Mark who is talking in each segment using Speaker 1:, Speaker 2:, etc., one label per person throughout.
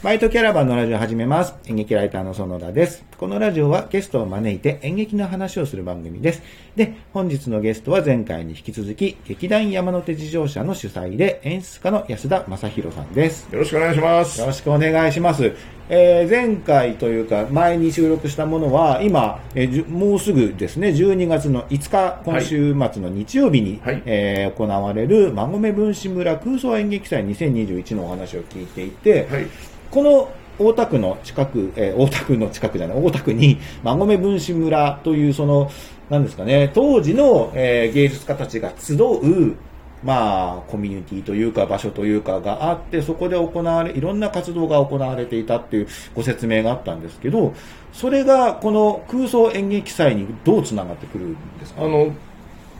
Speaker 1: バイトキャラバンのラジオを始めます。演劇ライターの園田です。このラジオはゲストを招いて演劇の話をする番組です。で、本日のゲストは前回に引き続き、劇団山手自動車の主催で演出家の安田正宏さんです。
Speaker 2: よろしくお願いします
Speaker 1: よ。ろしくお願いします。えー前回というか、前に収録したものは、今、えーもうすぐですね、12月の5日、今週末の日曜日に、
Speaker 2: はい
Speaker 1: えー行われる、馬込分子村空想演劇祭2021のお話を聞いていて、
Speaker 2: はい。
Speaker 1: この大田区の近く、えー大田区の近くじゃない、大田区に、馬込分子村という、その、なんですかね、当時の、えー芸術家たちが集う、まあ、コミュニティというか、場所というかがあって、そこで行われ、いろんな活動が行われていたっていうご説明があったんですけど、それが、この空想演劇祭にどうつながってくるんですか？
Speaker 2: あの、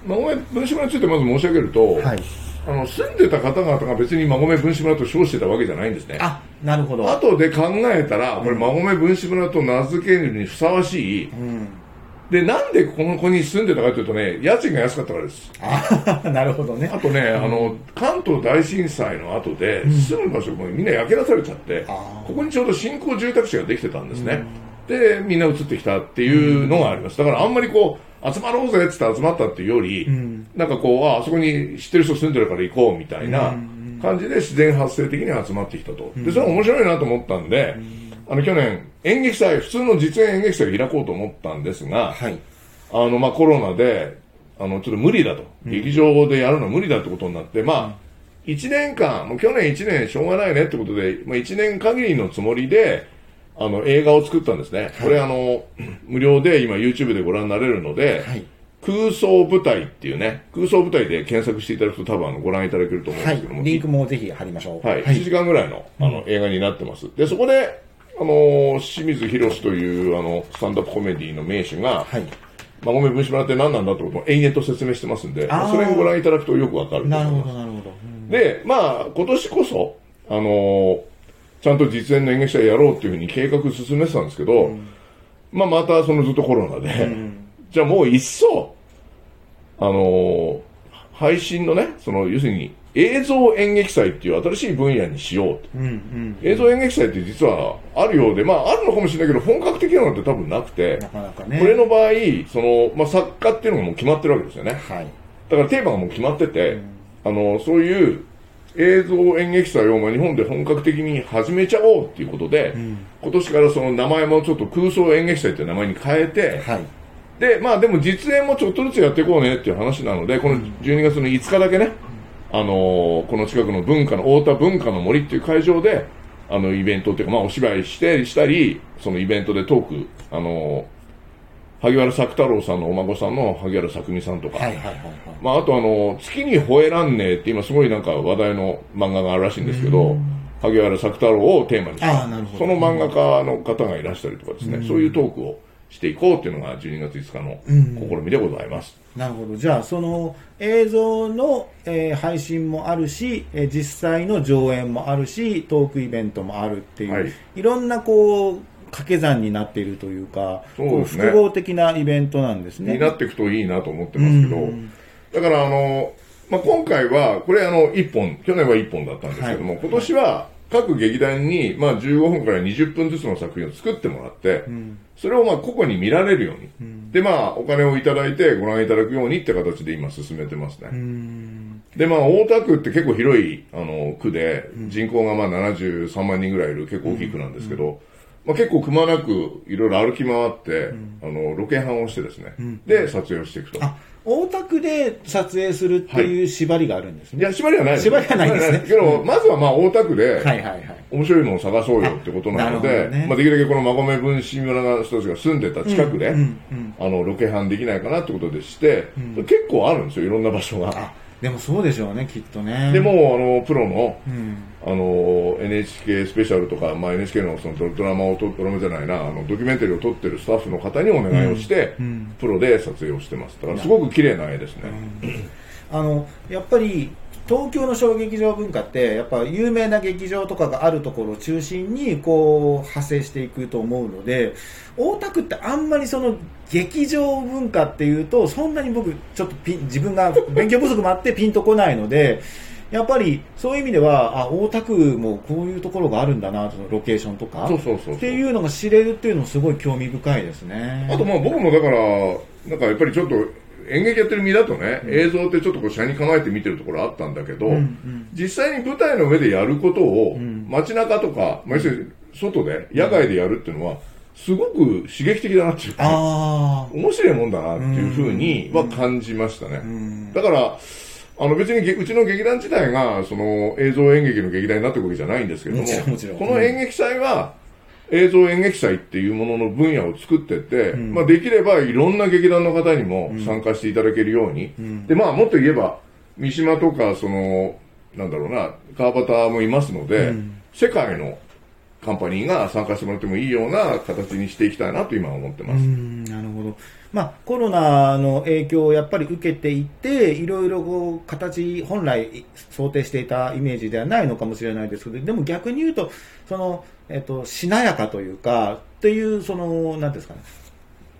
Speaker 2: 馬込分子村についてまず申し上げると、
Speaker 1: はい。
Speaker 2: あの住んでた方々が別に馬込分子村と称してたわけじゃないんですね。
Speaker 1: あ、なるほど。
Speaker 2: 後で考えたら、これ、馬込分子村と名付けるにふさわしい、
Speaker 1: うん。
Speaker 2: で、なんでこの子に住んでたかというとね、家賃が安かったからです。
Speaker 1: あ なるほどね
Speaker 2: あ。とね、あの、関東大震災の後で、住む場所がみんな焼け出されちゃって、ここにちょうど新興住宅地ができてたんですね。で、みんな移ってきたっていうのがあります。だからあんまりこう、集まろうぜってって集まったっていうより、なんかこう、あ、あそこに知ってる人住んでるから行こうみたいな感じで自然発生的に集まってきたと。で、それは面白いなと思ったんで、あの、去年、演劇祭、普通の実演演劇祭を開こうと思ったんですが、
Speaker 1: はい。
Speaker 2: あの、まあ、コロナで、あの、ちょっと無理だと。劇場でやるのは無理だってことになって、まあ、一年間、もう去年一年しょうがないねってことで、まあ、一年限りのつもりで、あの、映画を作ったんですね。これあの、無料で今 YouTube でご覧になれるので、
Speaker 1: はい
Speaker 2: 空想舞台っていうね、空想舞台で検索していただくと多分あのご覧いただけると思うん
Speaker 1: はい
Speaker 2: ですけども、。
Speaker 1: リンクもぜひ貼りましょう。
Speaker 2: はい、1時間ぐらいのあの、映画になってます。で、そこで、あのー清水宏というあのスタンダップコメディの名手が、
Speaker 1: はい。
Speaker 2: 馬込分子村って何なんだってことを延々と説明してますんで、それをご覧いただくとよくわかると
Speaker 1: なるほど。なるほど。うん
Speaker 2: で、まあ、今年こそ、あのーちゃんと実演の演劇祭やろうっていうふうに計画進めてたんですけど、まあ、またそのずっとコロナで、じゃあもう一層、あのー配信のね、その、要するに映像演劇祭っていう新しい分野にしようと。
Speaker 1: うんうん。
Speaker 2: 映像演劇祭って実はあるようで、まあ、あるのかもしれないけど、本格的なのって多分なくて、
Speaker 1: なかなかね。
Speaker 2: これの場合、その、まあ、作家っていうのがもう決まってるわけですよね。
Speaker 1: はい。
Speaker 2: だからテーマがもう決まってて、あの、そういう映像演劇祭をまあ日本で本格的に始めちゃおうっていうことで、今年からその名前もちょっと空想演劇祭っていう名前に変えて、
Speaker 1: はい。
Speaker 2: で、まあでも実演もちょっとずつやっていこうねっていう話なので、この12月の5日だけね、あのこの近くの文化の、太田文化の森っていう会場で、あの、イベントっていうか、まあお芝居して、したり、そのイベントでトーク、あの萩原作太郎さんのお孫さんの萩原作美さんとか、
Speaker 1: はいはいはいはい。
Speaker 2: まあ、あとあの、月に吠えらんねえって今すごいなんか話題の漫画があるらしいんですけど、萩原作太郎をテーマにした
Speaker 1: ああなるほど
Speaker 2: その漫画家の方がいらしたりとかですね、そういうトークをしていこうっていうのが12月5日の試みでございます。
Speaker 1: なるほど。じゃあ、その映像の、えー配信もあるし、えー実際の上演もあるし、トークイベントもあるっていう、
Speaker 2: はい
Speaker 1: い、ろんなこう、掛け算になっているというか、
Speaker 2: そうですね。
Speaker 1: こ複合的なイベントなんですね。
Speaker 2: になっていくといいなと思ってますけど、だからあの、まあ、今回は、これあの、1本、去年は1本だったんですけども、今年は各劇団に、まあ、15分から20分ずつの作品を作ってもらって、それをまあ、個々に見られるように、で、まあ、お金をいただいてご覧いただくようにって形で今進めてますね。で、まあ、大田区って結構広い、あの、区で、人口がまあ73万人ぐらいいる結構大きい区なんですけど、まあ、結構くまなくいろいろ歩き回って、あの、ロケハンをしてですね、で、撮影をしていくと。
Speaker 1: あ、大田区で撮影するっていう縛りがあるんですね。
Speaker 2: いや、縛りはないです
Speaker 1: 縛りはないですね
Speaker 2: けど、まずはまあ、大田区で、
Speaker 1: はいはいはい。
Speaker 2: 面白いのを探そうよってことなので、
Speaker 1: ね
Speaker 2: まあ、できるだけこの馬込分子村の人たちが住んでた近くで、あの、ロケハンできないかなってことでして、結構あるんですよ、いろんな場所が。
Speaker 1: あ、でもそうでしょうね、きっとね。
Speaker 2: で、も、あの、プロの、
Speaker 1: うん。
Speaker 2: あの、NHK スペシャルとか、まあ、NHK のそのドドラマを撮、ドラマじゃないな、あの、ドキュメンタリーを撮ってるスタッフの方にお願いをして、プロで撮影をしてます。だから、すごく綺麗な絵ですね。
Speaker 1: あのやっぱり東京の小劇場文化ってやっぱ有名な劇場とかがあるところを中心にこう派生していくと思うので大田区ってあんまりその劇場文化っていうとそんなに僕ちょっと自分が勉強不足もあってピンとこないのでやっぱりそういう意味では、あ、大田区もこういうところがあるんだな、そのロケーションとか。
Speaker 2: そうそうそう
Speaker 1: っていうのが知れるっていうのもすごい興味深いですね。
Speaker 2: あとまあ僕もだから、なんかやっぱりちょっと演劇やってる身だとね、映像ってちょっとこう車に構えて見てるところあったんだけど、実際に舞台の上でやることを、街中とか、まあ、要するに外で、野外でやるっていうのは、すごく刺激的だなっていうか、
Speaker 1: あ
Speaker 2: 面白いもんだなっていうふうには感じましたね。だから、あの別にげうちの劇団自体がその映像演劇の劇団になってるわけじゃないんですけども
Speaker 1: もちろんもちろん。
Speaker 2: この演劇祭は映像演劇祭っていうものの分野を作ってって、まあ、できればいろんな劇団の方にも参加していただけるように、でまあもっと言えば三島とかそのなんだろうな川端もいますので、世界のカンパニーが参加してもらってもいいような形にしていきたいなと今は思ってます。
Speaker 1: なるほど。まあ、コロナの影響をやっぱり受けていて、いろいろこう、形、本来想定していたイメージではないのかもしれないですけど、でも逆に言うと、その、えっと、しなやかというか、っていう、その、なんですかね。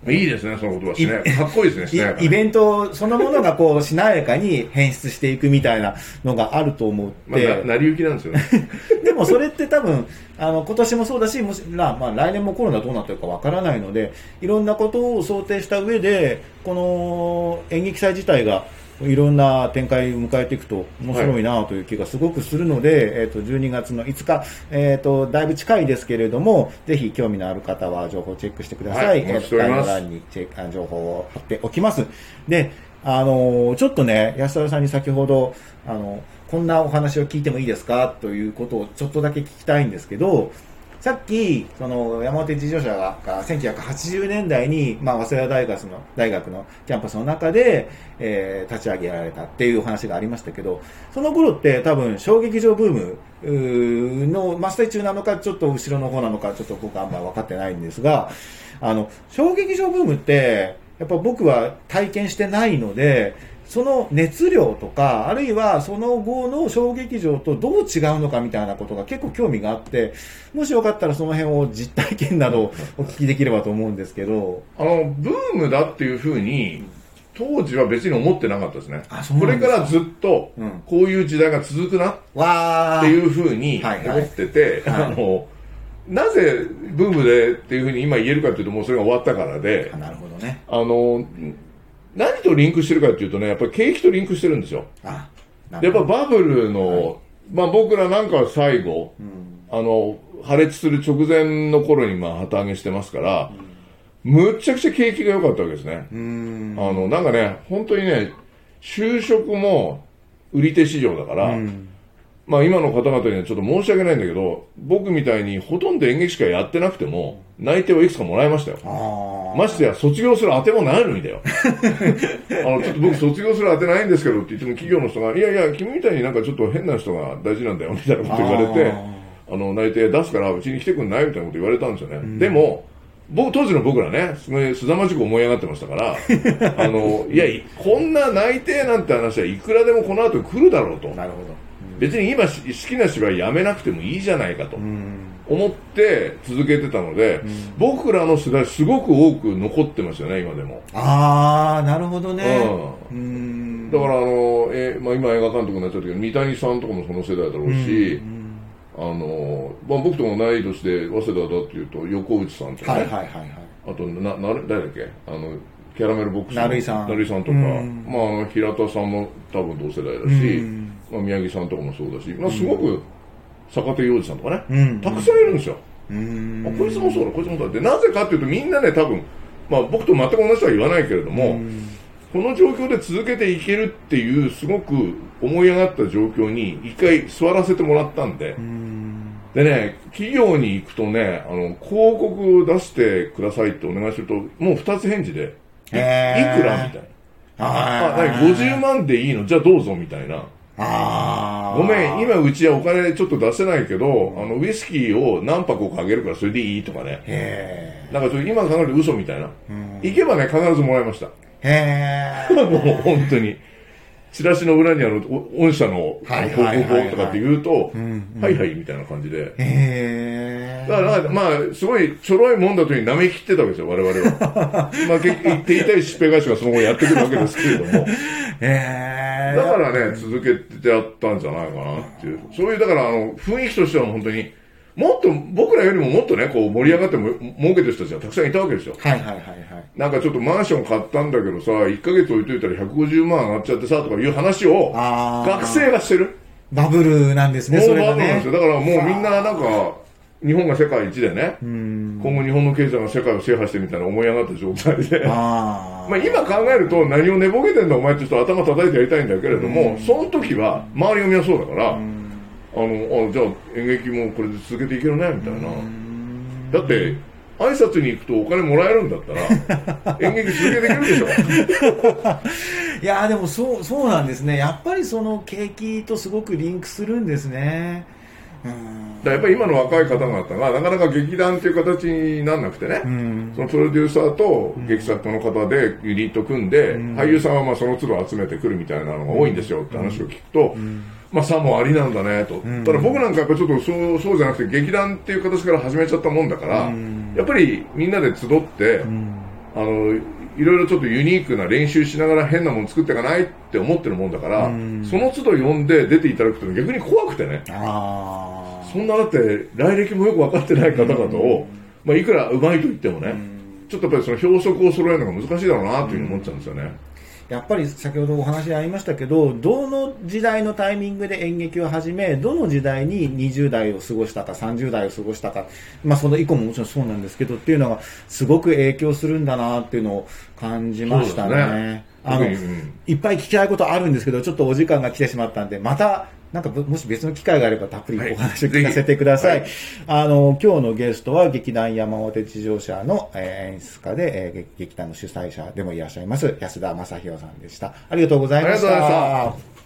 Speaker 2: いいですね、その言葉しね。かっこいいですね、
Speaker 1: イイベントそのものがこう、しなやかに変質していくみたいなのがあると思って、
Speaker 2: まあ、な成り行きなんですよね。
Speaker 1: でもそれって多分、あの、今年もそうだし、もし、まあ、まあ、来年もコロナどうなってるかわからないので、いろんなことを想定した上で、この演劇祭自体が、いろんな展開を迎えていくと面白いなという気がすごくするので、えっ、と、12月の5日、えっ、と、だいぶ近いですけれども、ぜひ興味のある方は情報をチェックしてください。
Speaker 2: はいお待ちしております
Speaker 1: 概要欄にチェックあ情報を貼っておきます。で、あのちょっとね、安田さんに先ほど、あの、こんなお話を聞いてもいいですか？ということをちょっとだけ聞きたいんですけど、さっき、その、山手自動車が1980年代に、まあ、早稲田大学の、大学のキャンパスの中で、えー立ち上げられたっていう話がありましたけど、その頃って多分、小劇場ブームうの真っ最中なのか、ちょっと後ろの方なのか、ちょっと僕あんまり分かってないんですが、あの、小劇場ブームって、やっぱ僕は体験してないので、その熱量とか、あるいはその後の小劇場とどう違うのかみたいなことが結構興味があって、もしよかったらその辺を実体験などを お聞きできればと思うんですけど。
Speaker 2: あの、ブームだっていうふうに、当時は別に思ってなかったですね。
Speaker 1: あそう
Speaker 2: これからずっと
Speaker 1: うん、
Speaker 2: こういう時代が続くなっ
Speaker 1: わー。
Speaker 2: ていうふうに思ってて、
Speaker 1: はい
Speaker 2: あの、なぜブームでっていうふうに今言えるかというと、もうそれが終わったからで
Speaker 1: あ、なるほどね。
Speaker 2: あの、何とリンクしてるかっていうとね、やっぱり景気とリンクしてるんですよ。
Speaker 1: あ、
Speaker 2: やっ。ぱバブルの、まあ僕らなんかは最後、あの、破裂する直前の頃にまあ旗揚げしてますから、むっちゃくちゃ景気が良かったわけですね。あの、なんかね、本当にね、就職も売り手市場だから、まあ今の方々にはちょっと申し訳ないんだけど、僕みたいにほとんど演劇しかやってなくても、内定はいくつかもらいましたよ。
Speaker 1: あ
Speaker 2: ましてや卒業する当てもないのにだよ。あの、ちょっと僕卒業する当てないんですけどって言っても企業の人が、いやいや、君みたいになんかちょっと変な人が大事なんだよみたいなこと言われて、あの、内定出すからうちに来てくんないみたいなこと言われたんですよね。でも、僕、当時の僕らね、すごい凄まじく思い上がってましたから、あの、いや、いこんな内定なんて話はいくらでもこの後来るだろうと
Speaker 1: あ。。なるほど。
Speaker 2: 別に今し好きな芝居やめなくてもいいじゃないかと
Speaker 1: うん。
Speaker 2: 思って続けてたので、僕らの世代すごく多く残ってますよね、今でも。
Speaker 1: あー、なるほどね。
Speaker 2: う
Speaker 1: ん。
Speaker 2: だからあの、えーまあ、今映画監督になっちゃったけど、三谷さんとかもその世代だろうし、あの、まあ、僕とも同い年で早稲田だっていうと、横内さんとかね、
Speaker 1: はいはいはいはい。
Speaker 2: あと、な、な、誰だっけ？あの、キャラメルボックスの
Speaker 1: 成井さん
Speaker 2: 成井さんとか、
Speaker 1: うん
Speaker 2: まあ平田さんも多分同世代だし、まあ、宮城さんとかもそうだし、まあ、すごく、坂手洋二さんとかね、
Speaker 1: うん
Speaker 2: たくさんいるんですよ。
Speaker 1: うーん。
Speaker 2: あこいつもそうだ、こいつもそうだ。で、なぜかっていうと、みんなね、多分、まあ、僕と全く同じとは言わないけれども、この状況で続けていけるっていう、すごく思い上がった状況に、一回座らせてもらったんで、でね、企業に行くとね、あの、広告を出してくださいってお願いすると、もう二つ返事で、いいくらみたいな。あ、
Speaker 1: あ
Speaker 2: なに50万でいいの？じゃあどうぞみたいな。
Speaker 1: あー
Speaker 2: ごめん、今うちはお金ちょっと出せないけど、あの、ウイスキーを何箱かあげるからそれでいいとかね。
Speaker 1: へ
Speaker 2: なんかちょっと今考えると嘘みたいな。行けばね、必ずもらいました。
Speaker 1: え。へえ。
Speaker 2: もう本当に。チラシの裏にあるお御社の
Speaker 1: はい
Speaker 2: 広
Speaker 1: はいはい
Speaker 2: とかって言うと、
Speaker 1: ん
Speaker 2: はいはいみたいな感じで。
Speaker 1: へ
Speaker 2: だから、まあ、すごいちょろいもんだというふうに舐めきってたわけですよ、我々は。まあ、結言っていたいしっぺ返しがその後やってくるわけですけれども。
Speaker 1: え。へえ。
Speaker 2: だからね、続けてやったんじゃないかなっていう。そういう、だから、あの、雰囲気としては本当に、もっと、僕らよりももっとね、こう盛り上がっても儲けてる人たちがたくさんいたわけですよ。
Speaker 1: はいはいはいはい。
Speaker 2: なんかちょっとマンション買ったんだけどさ、1ヶ月置いといたら150万上がっちゃってさ、とかいう話を、学生がしてる。
Speaker 1: バブルなんですね、
Speaker 2: も
Speaker 1: そうれがね
Speaker 2: バブルなんですよ。。だからもうみんななんか、日本が世界一でね、今後日本の経済が世界を制覇してみたいな思い上がった状態で。
Speaker 1: ああ。
Speaker 2: まあ今考えると何を寝ぼけてんだお前って人頭叩いてやりたいんだけれども、その時は周りがみんなそうだから、あの、あ、じゃあ演劇もこれで続けていけるね、みたいな。だって、挨拶に行くとお金もらえるんだったら、演劇続けていけるでしょ。
Speaker 1: いやーでもそう、そうなんですね。やっぱりその景気とすごくリンクするんですね。うん。
Speaker 2: だからやっぱり今の若い方々がなかなか劇団っていう形にならなくてね、
Speaker 1: うん。
Speaker 2: そのプロデューサーと劇作家の方でユニット組んで、俳優さんはまあその都度集めてくるみたいなのが多いんですよって話を聞くと、まあさもありなんだねと。ただ僕なんかやっぱちょっとそうそうじゃなくて劇団っていう形から始めちゃったもんだから、やっぱりみんなで集って、あの、いろいろちょっとユニークな練習しながら変なもの作っていかないって思ってるもんだから、その都度呼んで出ていただくと逆に怖くてね。そんなだって来歴もよく分かってない方々を、まあ、いくらうまいと言ってもね、ちょっとやっぱりその標則を揃えるのが難しいだろうなというふうに思っちゃうんですよね。
Speaker 1: やっぱり先ほどお話ありましたけど、どの時代のタイミングで演劇を始め、どの時代に20代を過ごしたか、30代を過ごしたか、まあその以降ももちろんそうなんですけどっていうのがすごく影響するんだなっていうのを感じましたね
Speaker 2: ね。
Speaker 1: あの、
Speaker 2: 特にうん
Speaker 1: いっぱい聞きたいことあるんですけど、ちょっとお時間が来てしまったんで、また、なんかもし別の機会があればたっぷりお話を聞かせてください。
Speaker 2: はいぜ
Speaker 1: あの、今日のゲストは劇団山手地上車の、えー演出家で、えー劇劇団の主催者でもいらっしゃいます安田正宏さんでした。ありがとうございました。
Speaker 2: ありがとうございました